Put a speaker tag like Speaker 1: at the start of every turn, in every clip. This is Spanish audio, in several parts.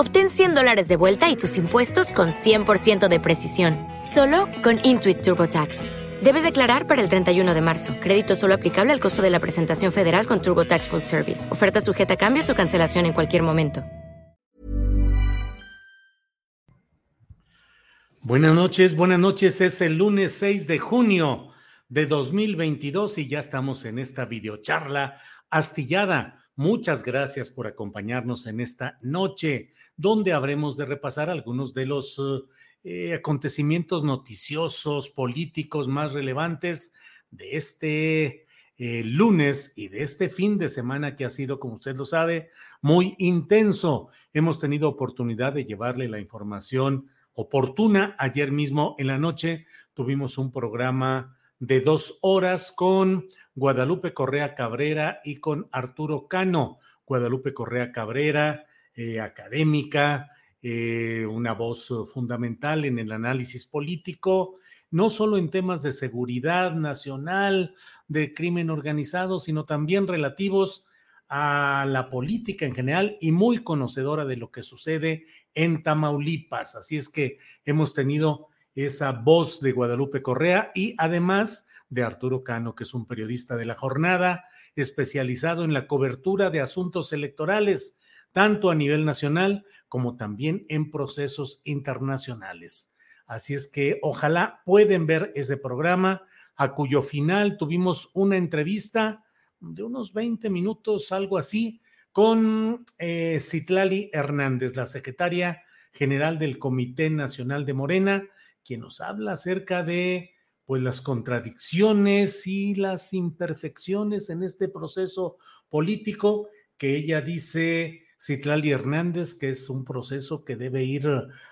Speaker 1: Obtén 100 dólares de vuelta y tus impuestos con 100% de precisión. Solo con Intuit TurboTax. Debes declarar para el 31 de marzo. Crédito solo aplicable al costo de la presentación federal con TurboTax Full Service. Oferta sujeta a cambios o cancelación en cualquier momento.
Speaker 2: Buenas noches, buenas noches. Es el lunes 6 de junio de 2022 y ya estamos en esta videocharla astillada. Muchas gracias por acompañarnos en esta noche, donde habremos de repasar algunos de los eh, acontecimientos noticiosos, políticos más relevantes de este eh, lunes y de este fin de semana que ha sido, como usted lo sabe, muy intenso. Hemos tenido oportunidad de llevarle la información oportuna. Ayer mismo en la noche tuvimos un programa de dos horas con Guadalupe Correa Cabrera y con Arturo Cano. Guadalupe Correa Cabrera, eh, académica, eh, una voz fundamental en el análisis político, no solo en temas de seguridad nacional, de crimen organizado, sino también relativos a la política en general y muy conocedora de lo que sucede en Tamaulipas. Así es que hemos tenido esa voz de Guadalupe Correa y además de Arturo Cano, que es un periodista de la jornada especializado en la cobertura de asuntos electorales, tanto a nivel nacional como también en procesos internacionales. Así es que ojalá pueden ver ese programa, a cuyo final tuvimos una entrevista de unos 20 minutos, algo así, con eh, Citlali Hernández, la secretaria general del Comité Nacional de Morena, quien nos habla acerca de pues las contradicciones y las imperfecciones en este proceso político que ella dice Citlali Hernández que es un proceso que debe ir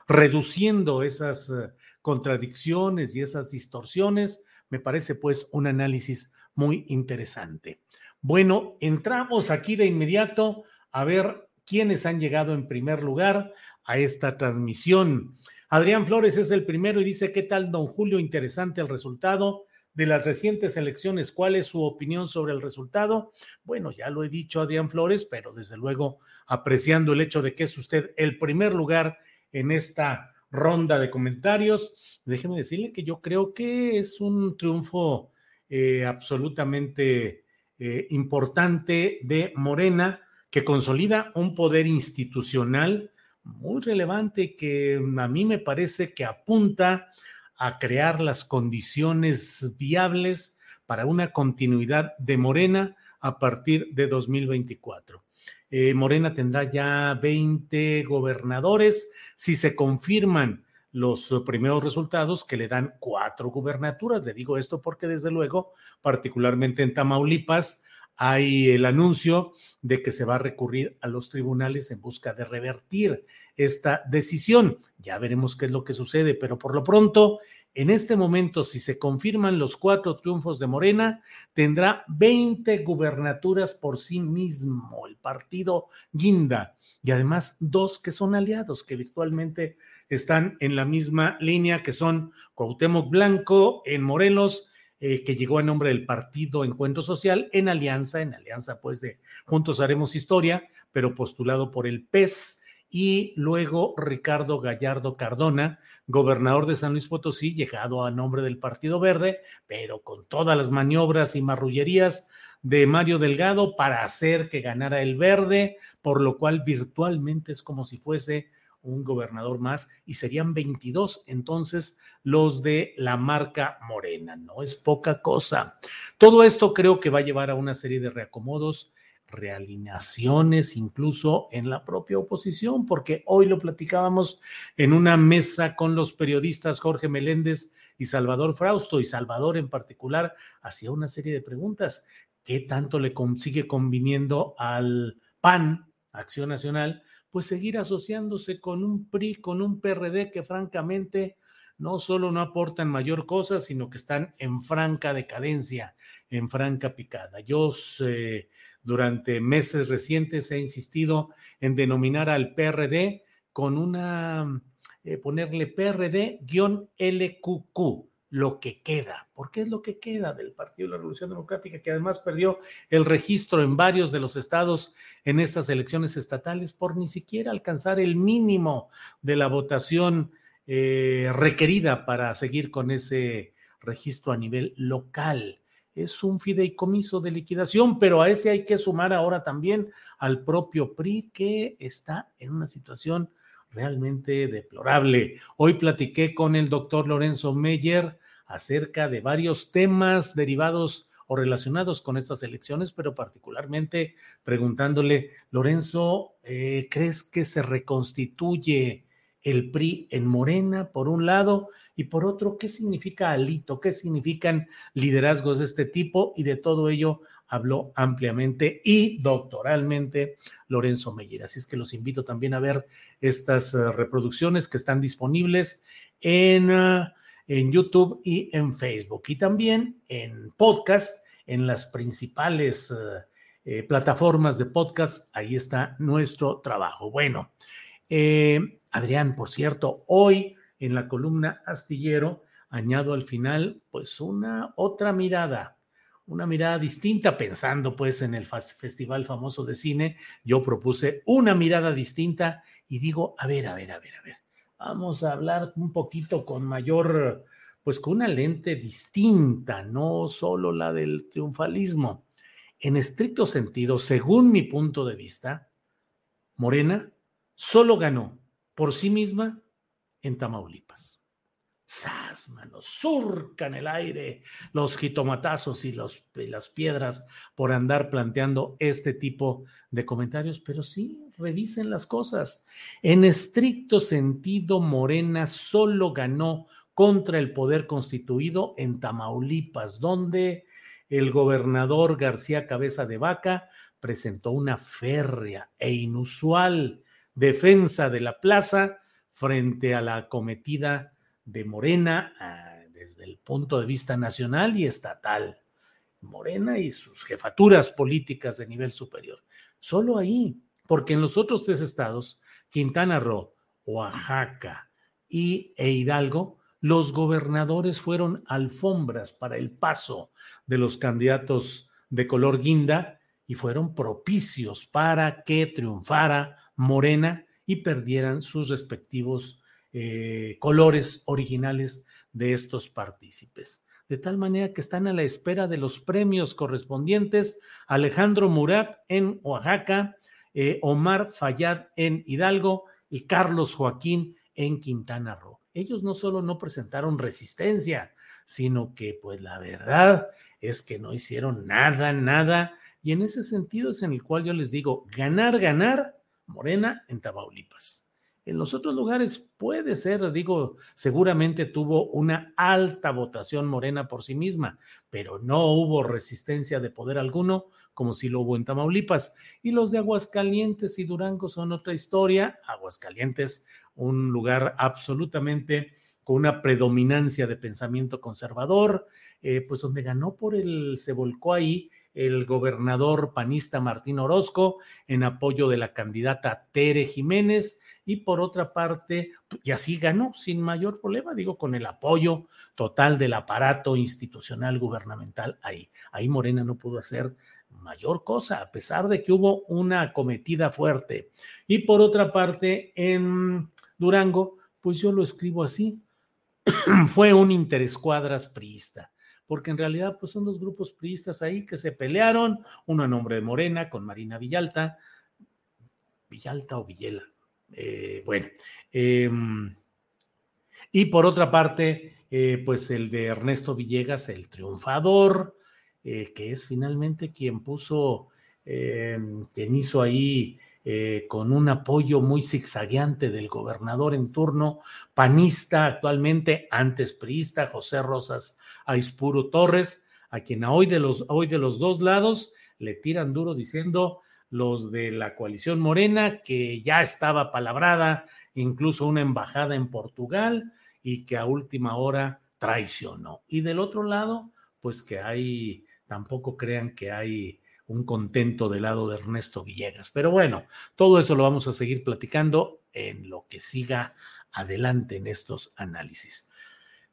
Speaker 2: reduciendo esas eh, contradicciones y esas distorsiones. Me parece pues un análisis muy interesante. Bueno, entramos aquí de inmediato a ver quiénes han llegado en primer lugar a esta transmisión. Adrián Flores es el primero y dice, ¿qué tal, don Julio? Interesante el resultado de las recientes elecciones. ¿Cuál es su opinión sobre el resultado? Bueno, ya lo he dicho, Adrián Flores, pero desde luego apreciando el hecho de que es usted el primer lugar en esta ronda de comentarios, déjeme decirle que yo creo que es un triunfo eh, absolutamente eh, importante de Morena que consolida un poder institucional muy relevante que a mí me parece que apunta a crear las condiciones viables para una continuidad de Morena a partir de 2024. Eh, Morena tendrá ya 20 gobernadores si se confirman los primeros resultados que le dan cuatro gubernaturas. Le digo esto porque desde luego, particularmente en Tamaulipas, hay el anuncio de que se va a recurrir a los tribunales en busca de revertir esta decisión. Ya veremos qué es lo que sucede, pero por lo pronto, en este momento, si se confirman los cuatro triunfos de Morena, tendrá 20 gubernaturas por sí mismo, el partido Guinda, y además dos que son aliados, que virtualmente están en la misma línea, que son Cuauhtémoc Blanco en Morelos, eh, que llegó a nombre del partido Encuentro Social en alianza, en alianza pues de Juntos Haremos Historia, pero postulado por el PES, y luego Ricardo Gallardo Cardona, gobernador de San Luis Potosí, llegado a nombre del Partido Verde, pero con todas las maniobras y marrullerías de Mario Delgado para hacer que ganara el verde, por lo cual virtualmente es como si fuese un gobernador más y serían 22 entonces los de la marca Morena. No es poca cosa. Todo esto creo que va a llevar a una serie de reacomodos, realineaciones, incluso en la propia oposición, porque hoy lo platicábamos en una mesa con los periodistas Jorge Meléndez y Salvador Frausto, y Salvador en particular hacía una serie de preguntas. ¿Qué tanto le sigue conviniendo al PAN, Acción Nacional, pues seguir asociándose con un PRI, con un PRD que francamente no solo no aportan mayor cosa, sino que están en franca decadencia, en franca picada. Yo durante meses recientes he insistido en denominar al PRD con una, eh, ponerle PRD-LQQ, lo que queda, porque es lo que queda del Partido de la Revolución Democrática, que además perdió el registro en varios de los estados en estas elecciones estatales por ni siquiera alcanzar el mínimo de la votación eh, requerida para seguir con ese registro a nivel local. Es un fideicomiso de liquidación, pero a ese hay que sumar ahora también al propio PRI que está en una situación realmente deplorable. Hoy platiqué con el doctor Lorenzo Meyer acerca de varios temas derivados o relacionados con estas elecciones, pero particularmente preguntándole, Lorenzo, eh, ¿crees que se reconstituye el PRI en Morena, por un lado, y por otro, ¿qué significa alito? ¿Qué significan liderazgos de este tipo? Y de todo ello habló ampliamente y doctoralmente Lorenzo Meyer. Así es que los invito también a ver estas uh, reproducciones que están disponibles en, uh, en YouTube y en Facebook y también en podcast, en las principales uh, eh, plataformas de podcast. Ahí está nuestro trabajo. Bueno, eh, Adrián, por cierto, hoy en la columna Astillero añado al final pues una otra mirada, una mirada distinta pensando pues en el festival famoso de cine. Yo propuse una mirada distinta y digo, a ver, a ver, a ver, a ver, vamos a hablar un poquito con mayor, pues con una lente distinta, no solo la del triunfalismo. En estricto sentido, según mi punto de vista, Morena solo ganó por sí misma en Tamaulipas. ¡Sas, mano! Surcan el aire los jitomatazos y, los, las piedras por andar planteando este tipo de comentarios, pero sí, revisen las cosas. En estricto sentido, Morena solo ganó contra el poder constituido en Tamaulipas, donde el gobernador García Cabeza de Vaca presentó una férrea e inusual defensa de la plaza frente a la acometida de Morena ah, desde el punto de vista nacional y estatal. Morena y sus jefaturas políticas de nivel superior. Solo ahí, porque en los otros tres estados, Quintana Roo, Oaxaca y e Hidalgo, los gobernadores fueron alfombras para el paso de los candidatos de color guinda y fueron propicios para que triunfara Morena y perdieran sus respectivos eh, colores originales de estos partícipes. De tal manera que están a la espera de los premios correspondientes Alejandro Murat en Oaxaca, eh, Omar Fayad en Hidalgo y Carlos Joaquín en Quintana Roo. Ellos no solo no presentaron resistencia, sino que pues la verdad es que no hicieron nada, nada. Y en ese sentido es en el cual yo les digo, ganar, ganar Morena en Tamaulipas. En los otros lugares puede ser, digo, seguramente tuvo una alta votación Morena por sí misma, pero no hubo resistencia de poder alguno como si lo hubo en Tamaulipas. Y los de Aguascalientes y Durango son otra historia. Aguascalientes, un lugar absolutamente con una predominancia de pensamiento conservador, eh, pues donde ganó por el, se volcó ahí el gobernador panista Martín Orozco en apoyo de la candidata Tere Jiménez y por otra parte, y así ganó sin mayor problema, digo, con el apoyo total del aparato institucional gubernamental ahí. Ahí Morena no pudo hacer mayor cosa, a pesar de que hubo una acometida fuerte. Y por otra parte, en Durango, pues yo lo escribo así, fue un interescuadras priista porque en realidad pues son dos grupos priistas ahí que se pelearon, uno a nombre de Morena con Marina Villalta, Villalta o Villela, Eh, bueno, em, y por otra parte, eh, pues el de Ernesto Villegas, el triunfador, eh, que es finalmente quien puso, em, quien hizo ahí con un apoyo muy zigzagueante del gobernador en turno, panista actualmente, antes priista, José Rosas Aispuro Torres, a quien hoy de los, hoy de los dos lados le tiran duro diciendo los de la coalición morena, que ya estaba palabrada, incluso una embajada en Portugal, y que a última hora traicionó. Y del otro lado, pues que hay, tampoco crean que hay un contento del lado de Ernesto Villegas. Pero bueno, todo eso lo vamos a seguir platicando en lo que siga adelante en estos análisis.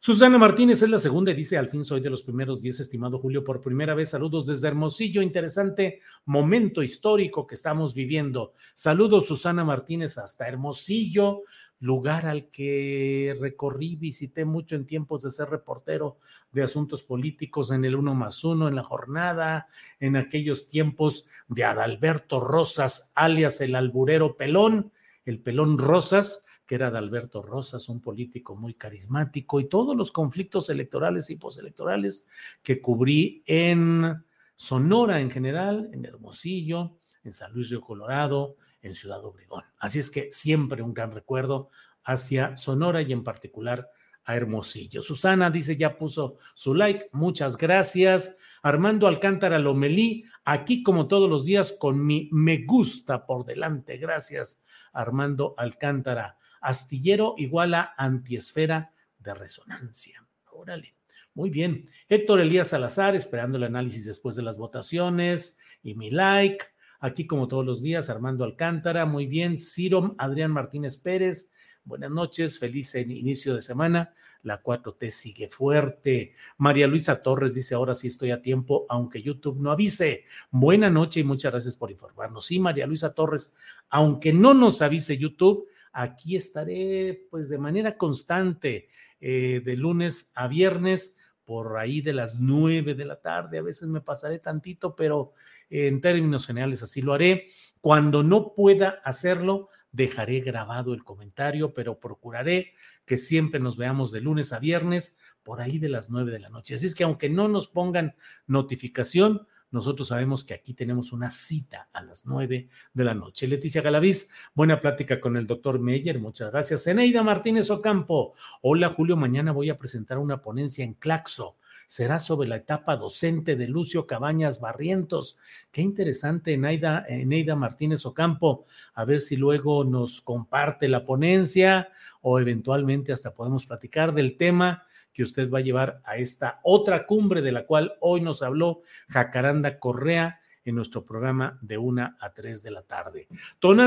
Speaker 2: Susana Martínez es la segunda y dice, al fin soy de los primeros diez, estimado Julio, por primera vez. Saludos desde Hermosillo, interesante momento histórico que estamos viviendo. Saludos, Susana Martínez, hasta Hermosillo, lugar al que recorrí, visité mucho en tiempos de ser reportero de asuntos políticos en el uno más uno, en la jornada, en aquellos tiempos de Adalberto Rosas, alias el alburero pelón, el pelón Rosas era de Alberto Rosas, un político muy carismático, y todos los conflictos electorales y postelectorales que cubrí en Sonora en general, en Hermosillo, en San Luis Río Colorado, en Ciudad Obregón. Así es que siempre un gran recuerdo hacia Sonora y en particular a Hermosillo. Susana dice, ya puso su like, muchas gracias. Armando Alcántara Lomelí, aquí como todos los días con mi me gusta por delante. Gracias, Armando Alcántara astillero igual a antiesfera de resonancia. Órale. Muy bien. Héctor Elías Salazar, esperando el análisis después de las votaciones y mi like. Aquí, como todos los días, Armando Alcántara. Muy bien. Ciro Adrián Martínez Pérez. Buenas noches, feliz inicio de semana. La 4T sigue fuerte. María Luisa Torres dice, ahora sí estoy a tiempo, aunque YouTube no avise. Buena noche y muchas gracias por informarnos. Sí, María Luisa Torres, aunque no nos avise YouTube, Aquí estaré pues de manera constante eh, de lunes a viernes por ahí de las nueve de la tarde. A veces me pasaré tantito, pero en términos generales así lo haré. Cuando no pueda hacerlo, dejaré grabado el comentario, pero procuraré que siempre nos veamos de lunes a viernes por ahí de las nueve de la noche. Así es que aunque no nos pongan notificación, nosotros sabemos que aquí tenemos una cita a las nueve de la noche. Leticia Galaviz, buena plática con el doctor Meyer, muchas gracias. Eneida Martínez Ocampo, hola Julio, mañana voy a presentar una ponencia en Claxo. Será sobre la etapa docente de Lucio Cabañas Barrientos. Qué interesante, Eneida, Eneida Martínez Ocampo. A ver si luego nos comparte la ponencia o eventualmente hasta podemos platicar del tema que usted va a llevar a esta otra cumbre de la cual hoy nos habló Jacaranda Correa en nuestro programa de una a tres de la tarde.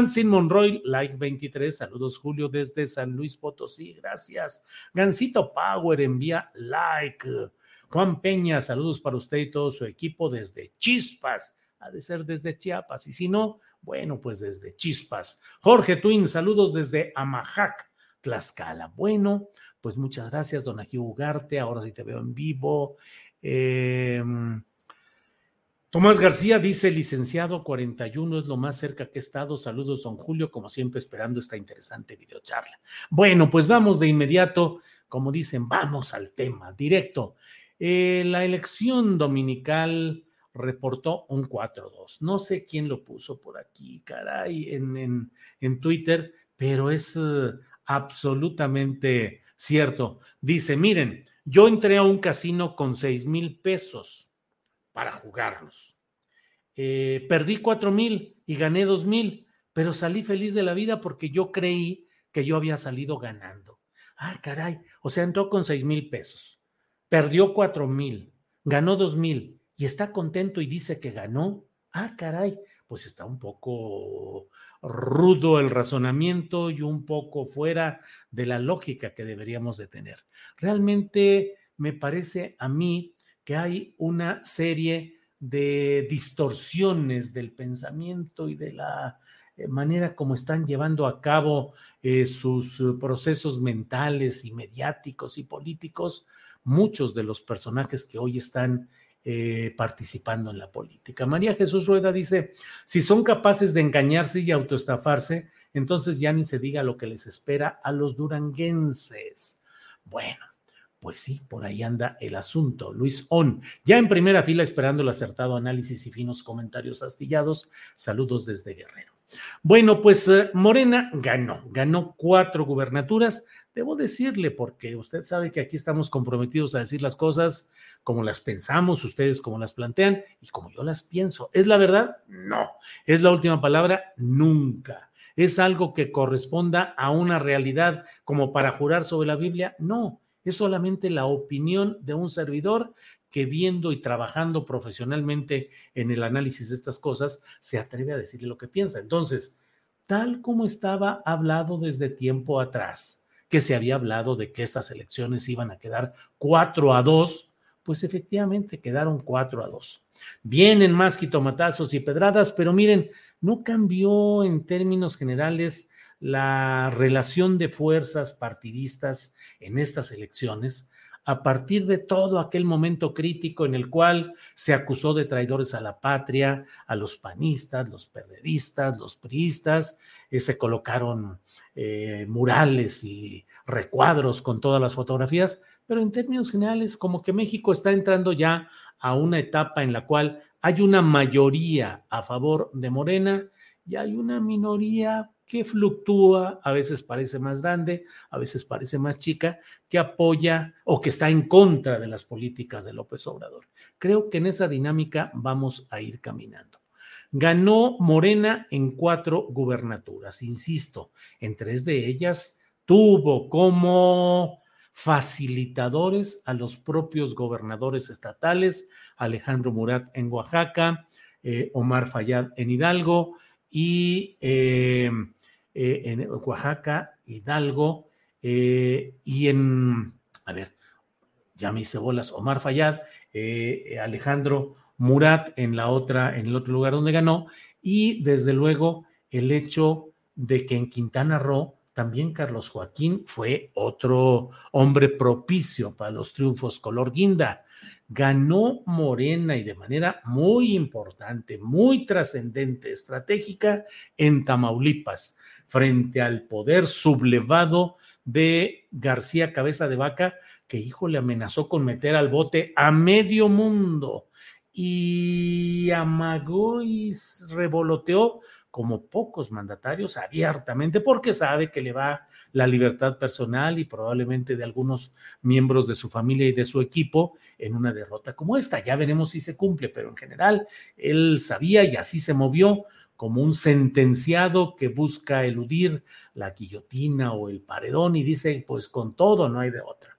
Speaker 2: Sin Monroy, like 23, saludos Julio desde San Luis Potosí, gracias. Gancito Power envía like. Juan Peña, saludos para usted y todo su equipo desde Chispas, ha de ser desde Chiapas, y si no, bueno, pues desde Chispas. Jorge Twin, saludos desde Amajac, Tlaxcala. Bueno, pues muchas gracias, don Ají Ugarte, ahora sí te veo en vivo. Em, Tomás García dice, licenciado 41 es lo más cerca que he estado. Saludos, don Julio, como siempre esperando esta interesante videocharla. Bueno, pues vamos de inmediato, como dicen, vamos al tema, directo. Eh, la elección dominical reportó un 4-2. No sé quién lo puso por aquí, caray, en, en, Twitter, pero es eh, absolutamente cierto. Dice, miren, yo entré a un casino con seis mil pesos para jugarlos. Eh, perdí cuatro mil y gané dos mil, pero salí feliz de la vida porque yo creí que yo había salido ganando. Ah, caray, o sea, entró con seis mil pesos, perdió cuatro mil, ganó dos mil y está contento y dice que ganó. Ah, caray, pues está un poco rudo el razonamiento y un poco fuera de la lógica que deberíamos de tener. Realmente me parece a mí que hay una serie de distorsiones del pensamiento y de la eh, manera como están llevando a cabo eh, sus procesos mentales y mediáticos y políticos, muchos de los personajes que hoy están eh, participando en la política. María Jesús Rueda dice, si son capaces de engañarse y autoestafarse, entonces ya ni se diga lo que les espera a los duranguenses. Bueno, pues sí, por ahí anda el asunto. Luis On, ya en primera fila esperando el acertado análisis y finos comentarios astillados. Saludos desde Guerrero. Bueno, pues eh, Morena ganó, ganó cuatro gubernaturas. Debo decirle, porque usted sabe que aquí estamos comprometidos a decir las cosas como las pensamos, ustedes como las plantean y como yo las pienso. ¿Es la verdad? No. ¿Es la última palabra? Nunca. ¿Es algo que corresponda a una realidad como para jurar sobre la Biblia? No. Es solamente la opinión de un servidor que viendo y trabajando profesionalmente en el análisis de estas cosas, se atreve a decirle lo que piensa. Entonces, tal como estaba hablado desde tiempo atrás, que se había hablado de que estas elecciones iban a quedar cuatro a dos, pues efectivamente quedaron cuatro a dos. Vienen más quitomatazos y pedradas, pero miren, no cambió en términos generales la relación de fuerzas partidistas en estas elecciones a partir de todo aquel momento crítico en el cual se acusó de traidores a la patria, a los panistas, los periodistas, los priistas, eh, se colocaron eh, murales y recuadros con todas las fotografías, pero en términos generales como que México está entrando ya a una etapa en la cual hay una mayoría a favor de Morena y hay una minoría que fluctúa, a veces parece más grande, a veces parece más chica, que apoya o que está en contra de las políticas de López Obrador. Creo que en esa dinámica vamos a ir caminando. Ganó Morena en cuatro gubernaturas, insisto, en tres de ellas tuvo como facilitadores a los propios gobernadores estatales, Alejandro Murat en Oaxaca, eh, Omar Fayad en Hidalgo y eh, eh, en Oaxaca, Hidalgo y en, a ver, ya me hice bolas, Omar Fayad, Alejandro Murat en la otra, en el otro lugar donde ganó, y desde luego el hecho de que en Quintana Roo también Carlos Joaquín fue otro hombre propicio para los triunfos color guinda. Ganó Morena y de manera muy importante, muy trascendente, estratégica en Tamaulipas, frente al poder sublevado de García Cabeza de Vaca, que hijo le amenazó con meter al bote a medio mundo y amagó y revoloteó como pocos mandatarios abiertamente porque sabe que le va la libertad personal y probablemente de algunos miembros de su familia y de su equipo en una derrota como esta. Ya veremos si se cumple, pero en general él sabía y así se movió como un sentenciado que busca eludir la guillotina o el paredón y dice, pues con todo no hay de otra.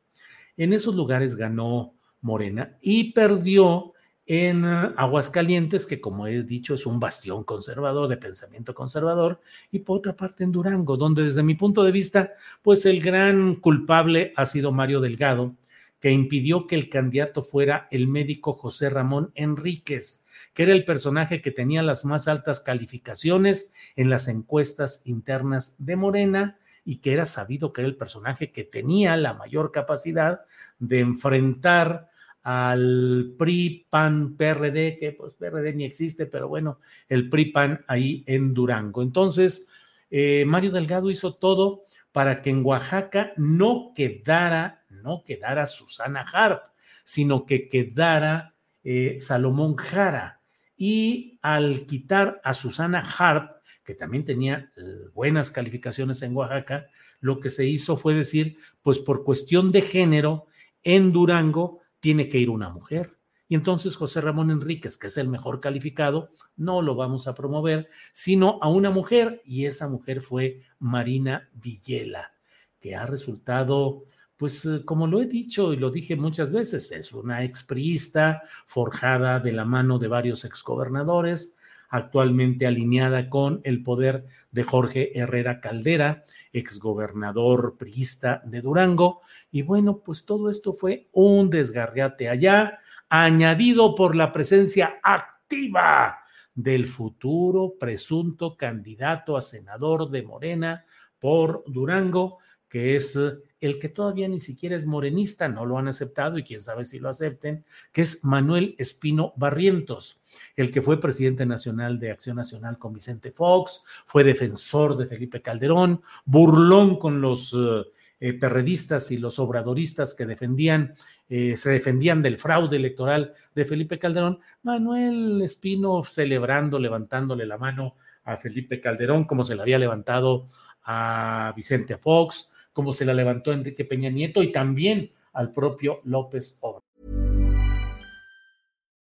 Speaker 2: En esos lugares ganó Morena y perdió en ah, Aguascalientes, que como he dicho es un bastión conservador, de pensamiento conservador, y por otra parte en Durango, donde desde mi punto de vista, pues el gran culpable ha sido Mario Delgado, que impidió que el candidato fuera el médico José Ramón Enríquez, que era el personaje que tenía las más altas calificaciones en las encuestas internas de Morena y que era sabido que era el personaje que tenía la mayor capacidad de enfrentar al PRI, PAN, PRD, que pues PRD ni existe, pero bueno, el PRI, PAN ahí en Durango. Entonces, eh, Mario Delgado hizo todo para que en Oaxaca no quedara, no quedara Susana Harp, sino que quedara eh, Salomón Jara. Y al quitar a Susana Harp, que también tenía buenas calificaciones en Oaxaca, lo que se hizo fue decir, pues por cuestión de género, en Durango tiene que ir una mujer. Y entonces José Ramón Enríquez, que es el mejor calificado, no lo vamos a promover, sino a una mujer, y esa mujer fue Marina Villela, que ha resultado, pues eh, como lo he dicho y lo dije muchas veces, es una expriista forjada de la mano de varios exgobernadores, actualmente alineada con el poder de Jorge Herrera Caldera, exgobernador priista de Durango. Y bueno, pues todo esto fue un desgarriate allá, añadido por la presencia activa del futuro presunto candidato a senador de Morena por Durango, que es el que todavía ni siquiera es morenista, no lo han aceptado y quién sabe si lo acepten, que es Manuel Espino Barrientos, el que fue presidente nacional de Acción Nacional con Vicente Fox, fue defensor de Felipe Calderón, burlón con los eh, eh, perredistas y los obradoristas que defendían, eh, se defendían del fraude electoral de Felipe Calderón, Manuel Espino celebrando, levantándole la mano a Felipe Calderón, como se le había levantado a Vicente Fox, como se la levantó Enrique Peña Nieto y también al propio López Obrador.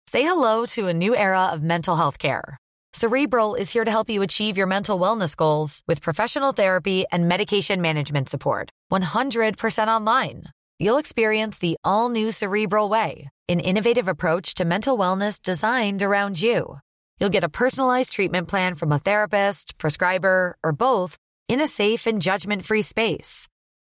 Speaker 3: Say hello to a new era of mental health care. Cerebral is here to help you achieve your mental wellness goals with professional therapy and medication management support. 100% online. You'll experience the all new Cerebral Way, an innovative approach to mental wellness designed around you. You'll get a personalized treatment plan from a therapist, prescriber, or both in a safe and judgment free space.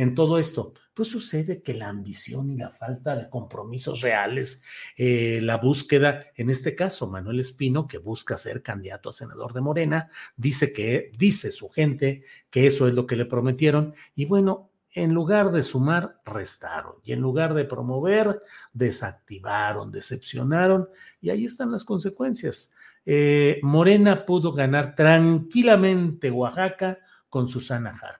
Speaker 2: en todo esto? Pues sucede que la ambición y la falta de compromisos reales, eh, la búsqueda, en este caso, Manuel Espino, que busca ser candidato a senador de Morena, dice que, dice su gente que eso es lo que le prometieron. Y bueno, en lugar de sumar, restaron. Y en lugar de promover, desactivaron, decepcionaron. Y ahí están las consecuencias. Eh, Morena pudo ganar tranquilamente Oaxaca con Susana Harp.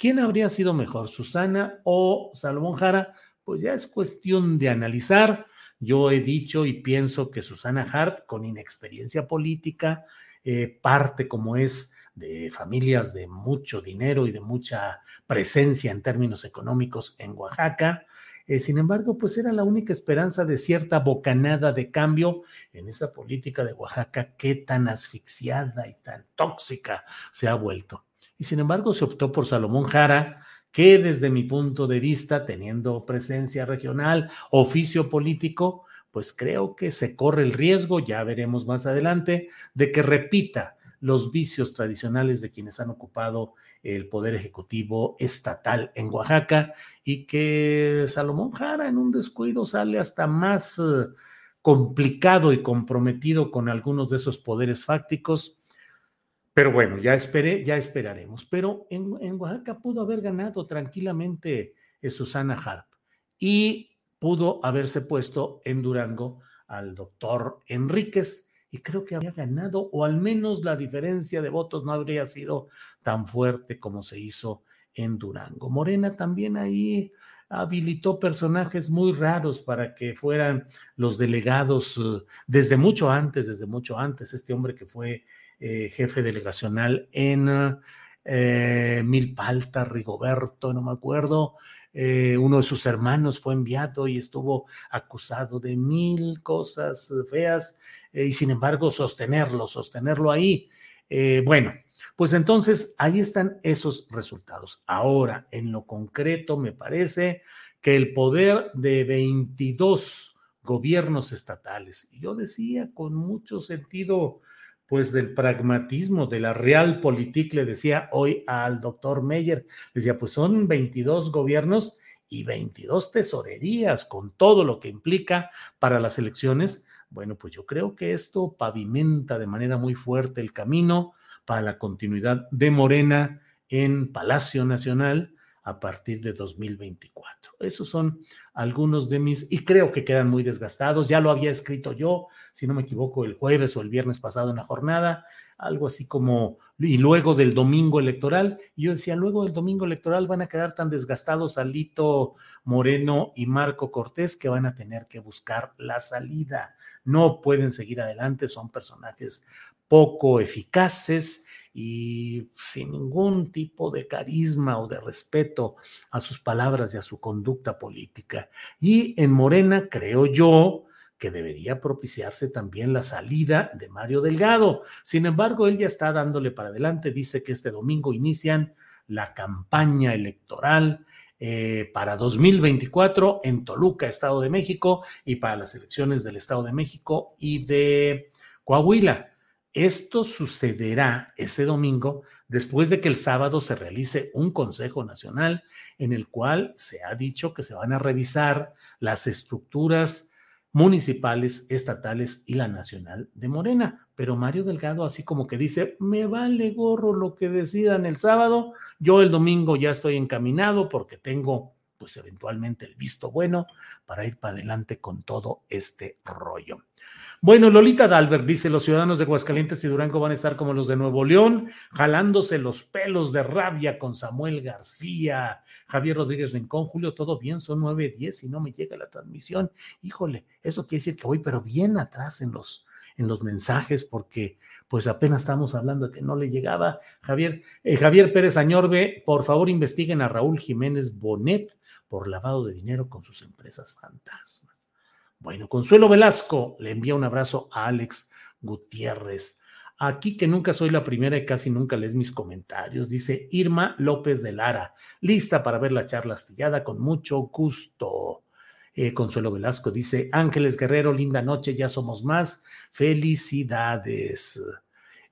Speaker 2: ¿Quién habría sido mejor, Susana o Salomón Jara? Pues ya es cuestión de analizar. Yo he dicho y pienso que Susana Harp, con inexperiencia política, eh, parte como es de familias de mucho dinero y de mucha presencia en términos económicos en Oaxaca. Eh, sin embargo, pues era la única esperanza de cierta bocanada de cambio en esa política de Oaxaca que tan asfixiada y tan tóxica se ha vuelto. Y sin embargo, se optó por Salomón Jara, que desde mi punto de vista, teniendo presencia regional, oficio político, pues creo que se corre el riesgo, ya veremos más adelante, de que repita los vicios tradicionales de quienes han ocupado el poder ejecutivo estatal en Oaxaca y que Salomón Jara en un descuido sale hasta más eh, complicado y comprometido con algunos de esos poderes fácticos. Pero bueno, ya esperé, ya esperaremos. Pero en, en Oaxaca pudo haber ganado tranquilamente eh, Susana Harp y pudo haberse puesto en Durango al doctor Enríquez, y creo que había ganado, o al menos la diferencia de votos no habría sido tan fuerte como se hizo en Durango. Morena también ahí habilitó personajes muy raros para que fueran los delegados eh, desde mucho antes, desde mucho antes, este hombre que fue eh, jefe delegacional en eh, Milpalta, Rigoberto, no me acuerdo, eh, uno de sus hermanos fue enviado y estuvo acusado de mil cosas feas eh, y sin embargo sostenerlo, sostenerlo ahí. Bueno, pues entonces ahí están esos resultados. Ahora, en lo concreto, me parece que el poder de 22 gobiernos estatales, y yo decía con mucho sentido pues del pragmatismo, de la realpolitik, le decía hoy al doctor Meyer, decía, pues son 22 gobiernos y 22 tesorerías con todo lo que implica para las elecciones. Bueno, pues yo creo que esto pavimenta de manera muy fuerte el camino para la continuidad de Morena en Palacio Nacional, a partir de 2024. Esos son algunos de mis, y creo que quedan muy desgastados. Ya lo había escrito yo, si no me equivoco, el jueves o el viernes pasado en la jornada, algo así como, y luego del domingo electoral. Y yo decía, luego del domingo electoral van a quedar tan desgastados Alito Moreno y Marco Cortés que van a tener que buscar la salida. No pueden seguir adelante, son personajes poco eficaces y sin ningún tipo de carisma o de respeto a sus palabras y a su conducta política. Y en Morena, creo yo, que debería propiciarse también la salida de Mario Delgado. Sin embargo, él ya está dándole para adelante, dice que este domingo inician la campaña electoral eh, para 2024 en Toluca, Estado de México, y para las elecciones del Estado de México y de Coahuila. Esto sucederá ese domingo después de que el sábado se realice un Consejo Nacional en el cual se ha dicho que se van a revisar las estructuras municipales, estatales y la nacional de Morena. Pero Mario Delgado así como que dice, me vale gorro lo que decidan el sábado, yo el domingo ya estoy encaminado porque tengo pues eventualmente el visto bueno para ir para adelante con todo este rollo. Bueno, Lolita Dalbert dice, los ciudadanos de Aguascalientes y Durango van a estar como los de Nuevo León, jalándose los pelos de rabia con Samuel García, Javier Rodríguez Rincón, Julio, todo bien, son nueve, diez y no me llega la transmisión. Híjole, eso quiere decir que voy, pero bien atrás en los, en los mensajes, porque pues apenas estamos hablando de que no le llegaba. Javier, eh, Javier Pérez Añorbe, por favor investiguen a Raúl Jiménez Bonet por lavado de dinero con sus empresas fantasma. Bueno, Consuelo Velasco le envía un abrazo a Alex Gutiérrez. Aquí que nunca soy la primera y casi nunca lees mis comentarios, dice Irma López de Lara, lista para ver la charla astillada con mucho gusto. Eh, Consuelo Velasco dice, Ángeles Guerrero, linda noche, ya somos más, felicidades.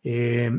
Speaker 2: Eh,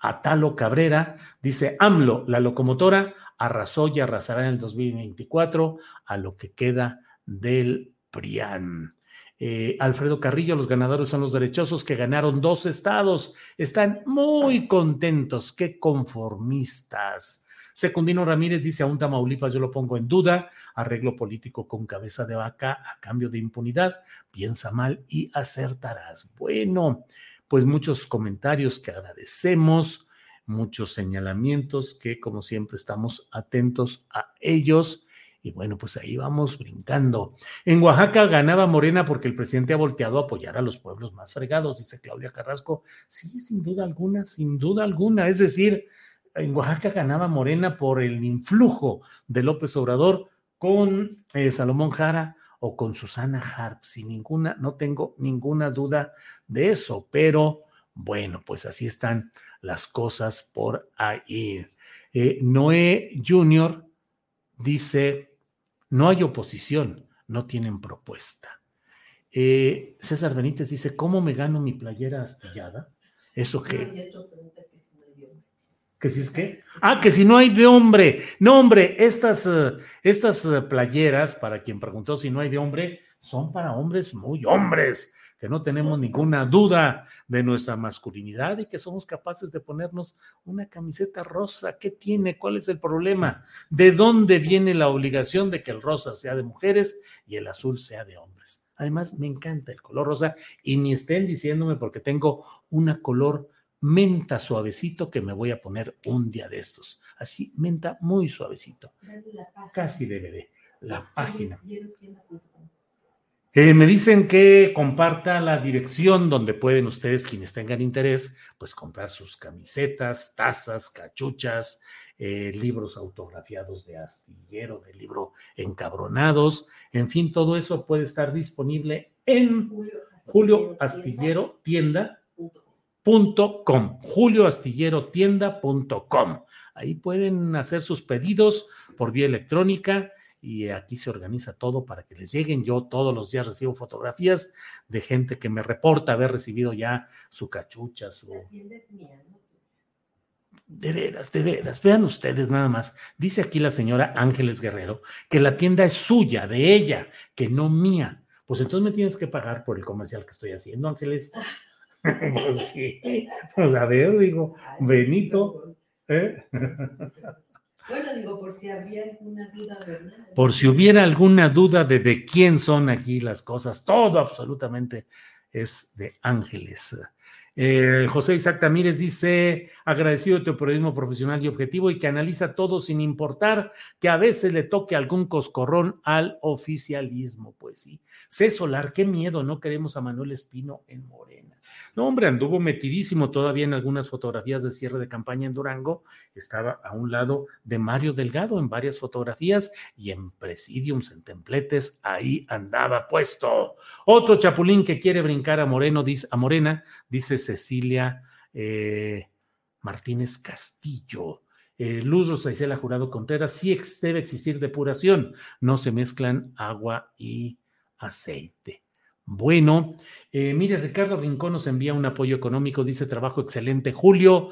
Speaker 2: Atalo Cabrera dice, AMLO, la locomotora, arrasó y arrasará en el 2024 a lo que queda del PRIAN. Eh, Alfredo Carrillo, los ganadores son los derechosos que ganaron dos estados. Están muy contentos, qué conformistas. Secundino Ramírez dice, aún Tamaulipas yo lo pongo en duda, arreglo político con cabeza de vaca a cambio de impunidad, piensa mal y acertarás. Bueno, pues muchos comentarios que agradecemos, muchos señalamientos que como siempre estamos atentos a ellos. Y bueno, pues ahí vamos brincando. En Oaxaca ganaba Morena porque el presidente ha volteado a apoyar a los pueblos más fregados, dice Claudia Carrasco. Sí, sin duda alguna, sin duda alguna. Es decir, en Oaxaca ganaba Morena por el influjo de López Obrador con eh, Salomón Jara o con Susana Harp, sin ninguna, no tengo ninguna duda de eso, pero bueno, pues así están las cosas por ahí. Eh, Noé Junior dice, no hay oposición, no tienen propuesta. Eh, César Benítez dice, ¿cómo me gano mi playera astillada? ¿Eso qué? ¿Que si es qué? Ah, que si no hay de hombre. No, hombre, estas, eh, estas eh, playeras, para quien preguntó si no hay de hombre, son para hombres muy hombres que no tenemos ninguna duda de nuestra masculinidad y que somos capaces de ponernos una camiseta rosa. ¿Qué tiene? ¿Cuál es el problema? ¿De dónde viene la obligación de que el rosa sea de mujeres y el azul sea de hombres? Además, me encanta el color rosa y ni estén diciéndome porque tengo una color menta suavecito que me voy a poner un día de estos. Así, menta muy suavecito. Casi DVD. La página. Eh, me dicen que comparta la dirección donde pueden ustedes, quienes tengan interés, pues comprar sus camisetas, tazas, cachuchas, eh, libros autografiados de astillero, de libro encabronados, en fin, todo eso puede estar disponible en Julio Astillero Tienda.com, julioastillerotienda.com. Ahí pueden hacer sus pedidos por vía electrónica y aquí se organiza todo para que les lleguen. Yo todos los días recibo fotografías de gente que me reporta haber recibido ya su cachucha, su... De veras, de veras, vean ustedes nada más. Dice aquí la señora Ángeles Guerrero que la tienda es suya, de ella, que no mía. Pues entonces me tienes que pagar por el comercial que estoy haciendo, Ángeles. pues sí, pues a ver, digo, Benito. ¿eh?
Speaker 4: Bueno, digo, por si había alguna duda, ¿verdad?
Speaker 2: Por si hubiera alguna duda de de quién son aquí las cosas, todo absolutamente es de ángeles. Eh, José Isaac Tamírez dice, agradecido de tu periodismo profesional y objetivo y que analiza todo sin importar que a veces le toque algún coscorrón al oficialismo. Pues sí, sé Solar, qué miedo, no queremos a Manuel Espino en Morena. No, hombre, anduvo metidísimo todavía en algunas fotografías de cierre de campaña en Durango. Estaba a un lado de Mario Delgado en varias fotografías y en presidiums, en templetes, ahí andaba puesto. Otro chapulín que quiere brincar a Moreno, dice, a Morena, dice Cecilia eh, Martínez Castillo. Eh, Luz Rosa Isela Jurado Contreras, sí debe existir depuración, no se mezclan agua y aceite. Bueno, eh, mire, Ricardo Rincón nos envía un apoyo económico, dice trabajo excelente, Julio,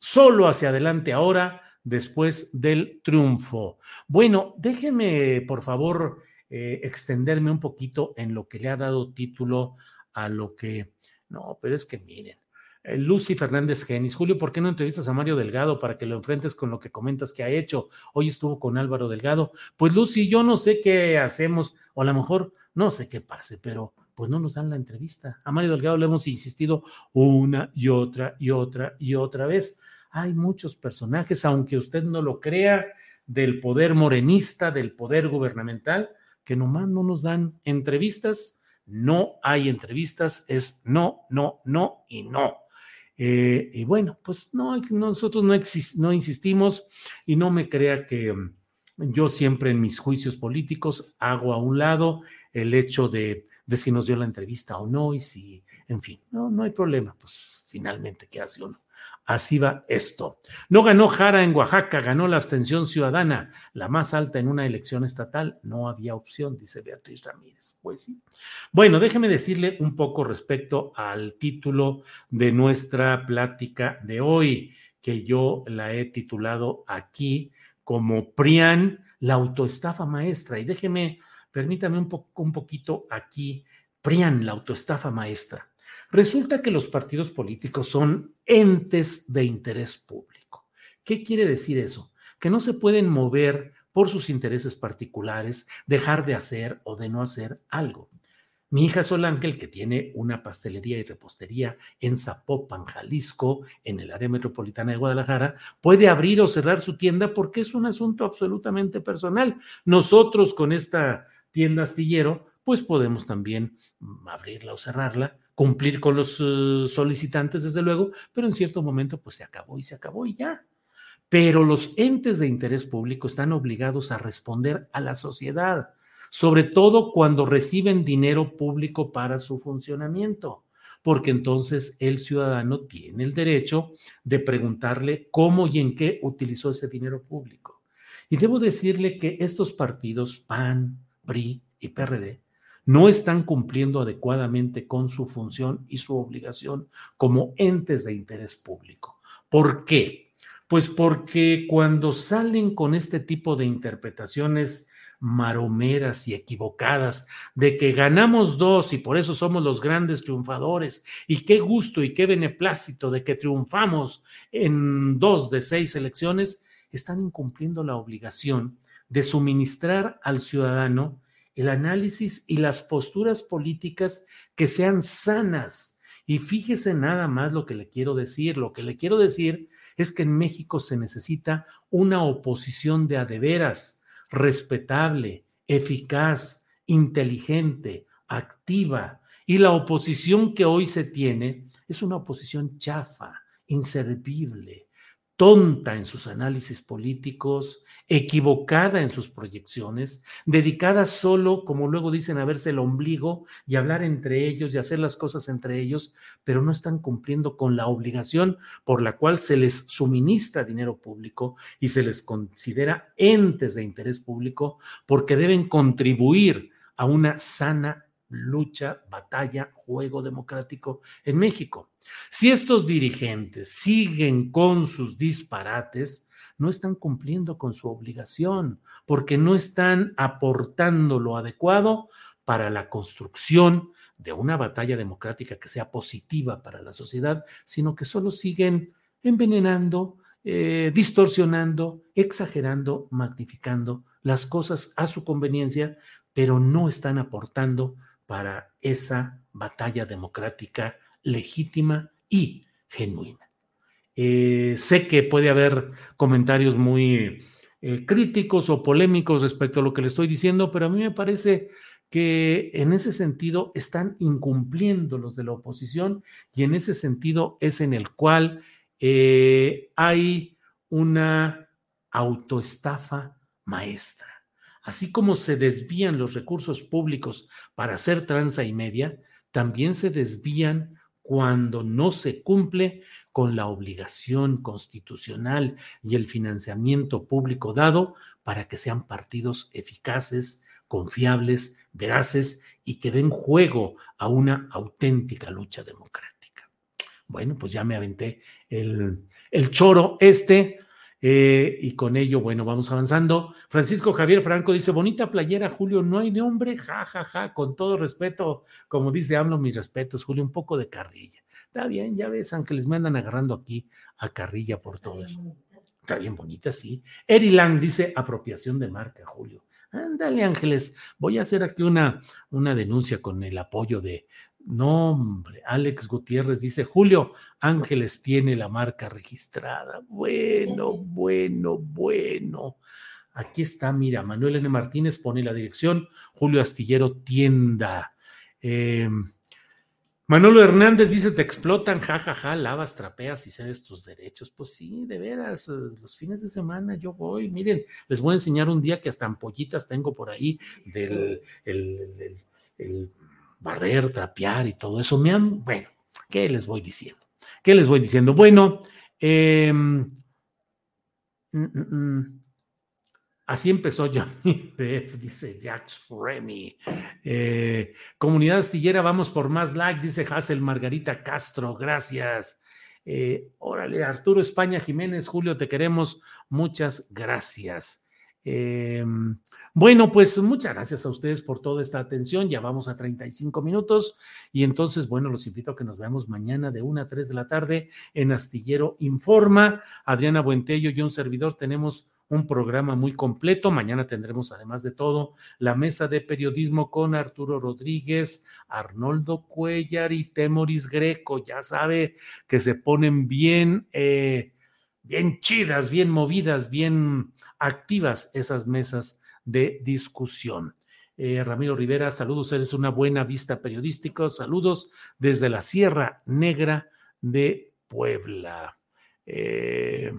Speaker 2: solo hacia adelante ahora, después del triunfo. Bueno, déjeme, por favor, eh, extenderme un poquito en lo que le ha dado título a lo que... No, pero es que miren, eh, Lucy Fernández Genis. Julio, ¿por qué no entrevistas a Mario Delgado para que lo enfrentes con lo que comentas que ha hecho? Hoy estuvo con Álvaro Delgado. Pues Lucy, yo no sé qué hacemos, o a lo mejor no sé qué pase, pero pues no nos dan la entrevista. A Mario Delgado le hemos insistido una y otra y otra y otra vez. Hay muchos personajes, aunque usted no lo crea, del poder morenista, del poder gubernamental, que nomás no nos dan entrevistas. No hay entrevistas, es no, no, no y no. Eh, y bueno, pues no, nosotros no, insistimos y no me crea que mm, yo siempre en mis juicios políticos hago a un lado el hecho de, de si nos dio la entrevista o no y si, en fin, no, no hay problema, pues finalmente, ¿qué hace uno? Así va esto. No ganó Jara en Oaxaca, ganó la abstención ciudadana, la más alta en una elección estatal. No había opción, dice Beatriz Ramírez. Pues sí. Bueno, déjeme decirle un poco respecto al título de nuestra plática de hoy, que yo la he titulado aquí como PRIAN, la autoestafa maestra. Y déjeme, permítame un, poco, un poquito aquí, PRIAN, la autoestafa maestra. Resulta que los partidos políticos son entes de interés público. ¿Qué quiere decir eso? Que no se pueden mover por sus intereses particulares, dejar de hacer o de no hacer algo. Mi hija Sol Ángel, que tiene una pastelería y repostería en Zapopan, Jalisco, en el área metropolitana de Guadalajara, puede abrir o cerrar su tienda porque es un asunto absolutamente personal. Nosotros con esta tienda astillero, pues podemos también abrirla o cerrarla cumplir con los eh, solicitantes, desde luego, pero en cierto momento pues se acabó y se acabó y ya. Pero los entes de interés público están obligados a responder a la sociedad, sobre todo cuando reciben dinero público para su funcionamiento, porque entonces el ciudadano tiene el derecho de preguntarle cómo y en qué utilizó ese dinero público. Y debo decirle que estos partidos, PAN, PRI y PRD, no están cumpliendo adecuadamente con su función y su obligación como entes de interés público. ¿Por qué? Pues porque cuando salen con este tipo de interpretaciones maromeras y equivocadas de que ganamos dos y por eso somos los grandes triunfadores y qué gusto y qué beneplácito de que triunfamos en dos de seis elecciones, están incumpliendo la obligación de suministrar al ciudadano el análisis y las posturas políticas que sean sanas. Y fíjese nada más lo que le quiero decir. Lo que le quiero decir es que en México se necesita una oposición de adeveras, respetable, eficaz, inteligente, activa. Y la oposición que hoy se tiene es una oposición chafa, inservible, tonta en sus análisis políticos, equivocada en sus proyecciones, dedicada solo, como luego dicen, a verse el ombligo y hablar entre ellos y hacer las cosas entre ellos, pero no están cumpliendo con la obligación por la cual se les suministra dinero público y se les considera entes de interés público porque deben contribuir a una sana lucha, batalla, juego democrático en México. Si estos dirigentes siguen con sus disparates, no están cumpliendo con su obligación, porque no están aportando lo adecuado para la construcción de una batalla democrática que sea positiva para la sociedad, sino que solo siguen envenenando, eh, distorsionando, exagerando, magnificando las cosas a su conveniencia, pero no están aportando para esa batalla democrática legítima y genuina. Eh, sé que puede haber comentarios muy eh, críticos o polémicos respecto a lo que le estoy diciendo, pero a mí me parece que en ese sentido están incumpliendo los de la oposición y en ese sentido es en el cual eh, hay una autoestafa maestra. Así como se desvían los recursos públicos para hacer tranza y media, también se desvían cuando no se cumple con la obligación constitucional y el financiamiento público dado para que sean partidos eficaces, confiables, veraces y que den juego a una auténtica lucha democrática. Bueno, pues ya me aventé el, el choro este. Eh, y con ello, bueno, vamos avanzando. Francisco Javier Franco dice: Bonita playera, Julio, no hay de hombre, ja, ja, ja, con todo respeto, como dice hablo mis respetos, Julio, un poco de carrilla. Está bien, ya ves, Ángeles, me andan agarrando aquí a carrilla por todo. Está bien bonita, sí. Eri Lang dice: apropiación de marca, Julio. Ándale, Ángeles, voy a hacer aquí una, una denuncia con el apoyo de, no, hombre, Alex Gutiérrez dice, Julio Ángeles tiene la marca registrada. Bueno, bueno, bueno. Aquí está, mira, Manuel N. Martínez pone la dirección, Julio Astillero Tienda. Eh, Manolo Hernández dice, te explotan, jajaja, ja, ja, lavas, trapeas y cedes tus derechos. Pues sí, de veras, eh, los fines de semana yo voy, miren, les voy a enseñar un día que hasta ampollitas tengo por ahí del el, el, barrer, trapear y todo eso. Me han, bueno, ¿qué les voy diciendo? ¿Qué les voy diciendo? Bueno, eh, mm, mm, mm, Así empezó Johnny Depp, dice Jax Remy. Eh, comunidad astillera, vamos por más like, dice Hazel Margarita Castro, gracias. Eh, órale, Arturo España Jiménez, Julio, te queremos, muchas gracias. Eh, bueno, pues muchas gracias a ustedes por toda esta atención. Ya vamos a 35 minutos y entonces, bueno, los invito a que nos veamos mañana de 1 a 3 de la tarde en Astillero Informa. Adriana Buentello y un servidor tenemos un programa muy completo. Mañana tendremos, además de todo, la mesa de periodismo con Arturo Rodríguez, Arnoldo Cuellar y Temoris Greco. Ya sabe que se ponen bien, eh, bien chidas, bien movidas, bien activas esas mesas de discusión. Eh, Ramiro Rivera, saludos, eres una buena vista periodística. Saludos desde la Sierra Negra de Puebla. Eh,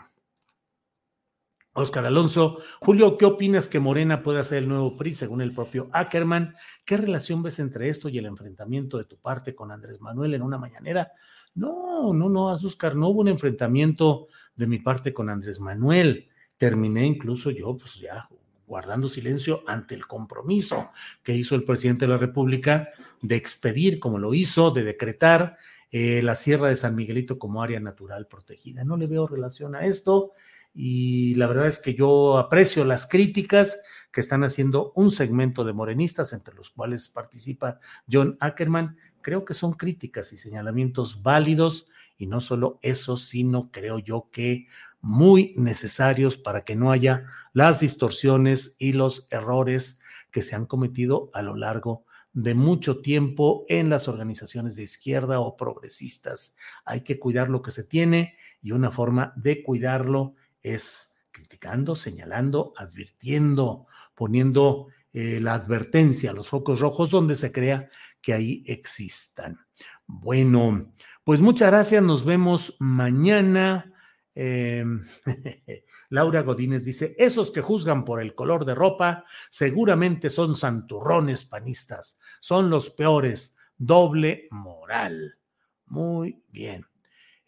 Speaker 2: Oscar Alonso, Julio, ¿qué opinas que Morena pueda ser el nuevo PRI según el propio Ackerman? ¿Qué relación ves entre esto y el enfrentamiento de tu parte con Andrés Manuel en una mañanera? No, no, no, Oscar, no hubo un enfrentamiento de mi parte con Andrés Manuel. Terminé incluso yo, pues ya guardando silencio ante el compromiso que hizo el presidente de la República de expedir, como lo hizo, de decretar eh, la Sierra de San Miguelito como área natural protegida. No le veo relación a esto y la verdad es que yo aprecio las críticas que están haciendo un segmento de morenistas, entre los cuales participa John Ackerman. Creo que son críticas y señalamientos válidos y no solo eso, sino creo yo que muy necesarios para que no haya las distorsiones y los errores que se han cometido a lo largo de mucho tiempo en las organizaciones de izquierda o progresistas. Hay que cuidar lo que se tiene y una forma de cuidarlo es criticando, señalando, advirtiendo, poniendo eh, la advertencia, los focos rojos donde se crea que ahí existan. Bueno, pues muchas gracias, nos vemos mañana. Em, Laura Godínez dice, esos que juzgan por el color de ropa seguramente son santurrones panistas, son los peores, doble moral. Muy bien.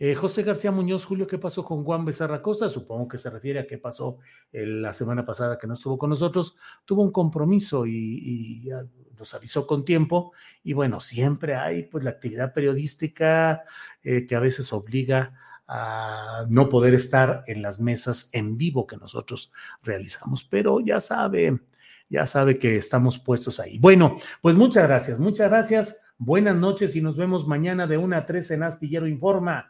Speaker 2: Eh, José García Muñoz, Julio, ¿qué pasó con Juan Becerra Costa? Supongo que se refiere a qué pasó la semana pasada que no estuvo con nosotros. Tuvo un compromiso y, nos avisó con tiempo. Y bueno, siempre hay pues la actividad periodística eh, que a veces obliga a no poder estar en las mesas en vivo que nosotros realizamos. Pero ya sabe, ya sabe que estamos puestos ahí. Bueno, pues muchas gracias, muchas gracias. Buenas noches y nos vemos mañana de 1 a 3 en Astillero Informa.